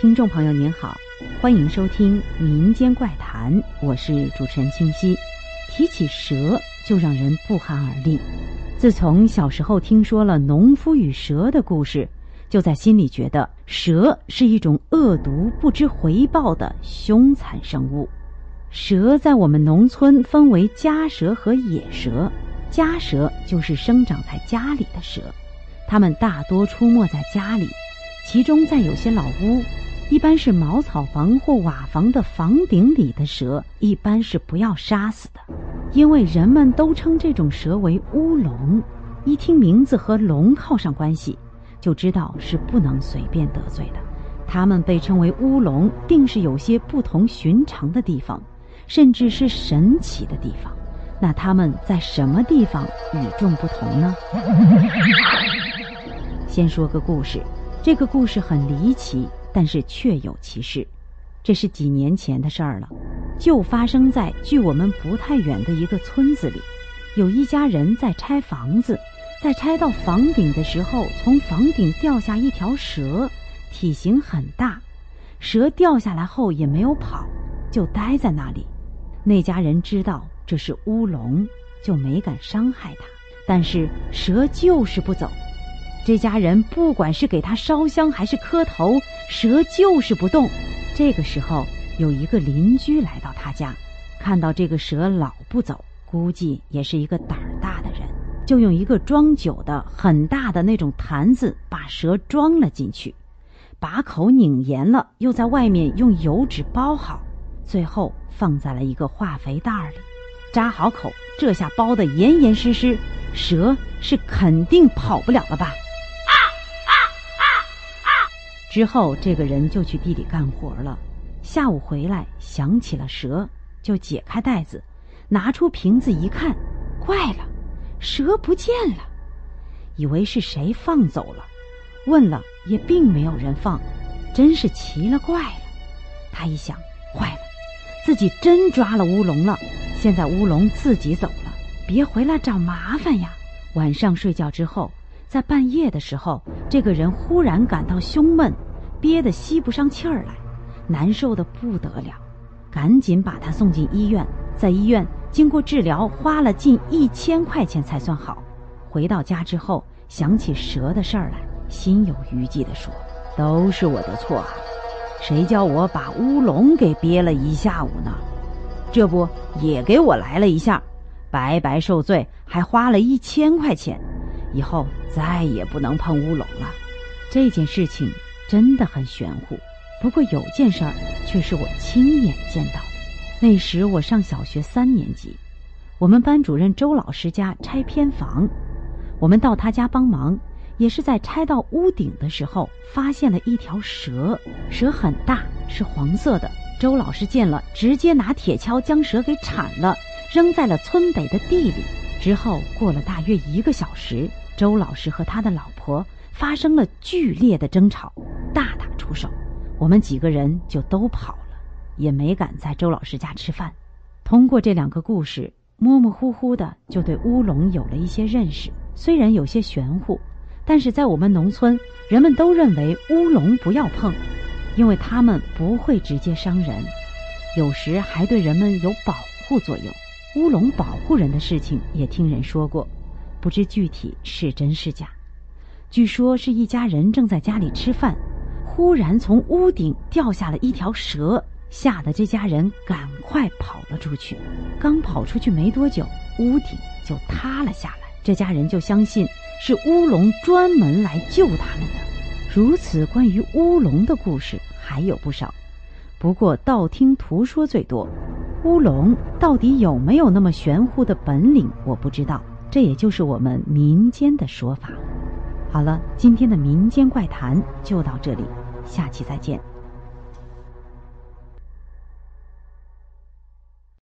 听众朋友您好，欢迎收听民间怪谈，我是主持人清溪。提起蛇，就让人不寒而栗。自从小时候听说了农夫与蛇的故事，就在心里觉得蛇是一种恶毒、不知回报的凶残生物。蛇在我们农村分为家蛇和野蛇，家蛇就是生长在家里的蛇，它们大多出没在家里，其中在有些老屋。一般是茅草房或瓦房的房顶里的蛇，一般是不要杀死的，因为人们都称这种蛇为乌龙。一听名字和龙靠上关系，就知道是不能随便得罪的。它们被称为乌龙，定是有些不同寻常的地方，甚至是神奇的地方。那它们在什么地方与众不同呢？先说个故事，这个故事很离奇。但是确有其事，这是几年前的事儿了，就发生在距我们不太远的一个村子里。有一家人在拆房子，在拆到房顶的时候，从房顶掉下一条蛇，体型很大。蛇掉下来后也没有跑，就待在那里。那家人知道这是乌龙，就没敢伤害它。但是蛇就是不走。这家人不管是给他烧香还是磕头，蛇就是不动。这个时候，有一个邻居来到他家，看到这个蛇老不走，估计也是一个胆儿大的人，就用一个装酒的很大的那种坛子把蛇装了进去，把口拧严了，又在外面用油纸包好，最后放在了一个化肥袋里，扎好口。这下包得严严实实，蛇是肯定跑不了了吧？之后，这个人就去地里干活了。下午回来，想起了蛇，就解开袋子，拿出瓶子一看，怪了，蛇不见了，以为是谁放走了，问了也并没有人放，真是奇了怪了。他一想，坏了，自己真抓了乌龙了。现在乌龙自己走了，别回来找麻烦呀。晚上睡觉之后。在半夜的时候，这个人忽然感到胸闷，憋得吸不上气儿来，难受的不得了，赶紧把他送进医院。在医院经过治疗，花了近一千块钱才算好。回到家之后，想起蛇的事儿来，心有余悸地说：“都是我的错啊，谁叫我把乌龙给憋了一下午呢？这不也给我来了一下，白白受罪，还花了一千块钱。”以后再也不能碰乌龙了。这件事情真的很玄乎，不过有件事儿却是我亲眼见到的。那时我上小学三年级，我们班主任周老师家拆偏房，我们到他家帮忙，也是在拆到屋顶的时候，发现了一条蛇，蛇很大，是黄色的。周老师见了，直接拿铁锹将蛇给铲了，扔在了村北的地里。之后过了大约一个小时，周老师和他的老婆发生了剧烈的争吵，大打出手。我们几个人就都跑了，也没敢在周老师家吃饭。通过这两个故事，模模糊糊的就对乌龙有了一些认识。虽然有些玄乎，但是在我们农村，人们都认为乌龙不要碰，因为它们不会直接伤人，有时还对人们有保护作用。乌龙保护人的事情也听人说过，不知具体是真是假。据说是一家人正在家里吃饭，忽然从屋顶掉下了一条蛇，吓得这家人赶快跑了出去。刚跑出去没多久，屋顶就塌了下来。这家人就相信是乌龙专门来救他们的。如此关于乌龙的故事还有不少，不过道听途说最多。乌龙到底有没有那么玄乎的本领？我不知道，这也就是我们民间的说法。好了，今天的民间怪谈就到这里，下期再见。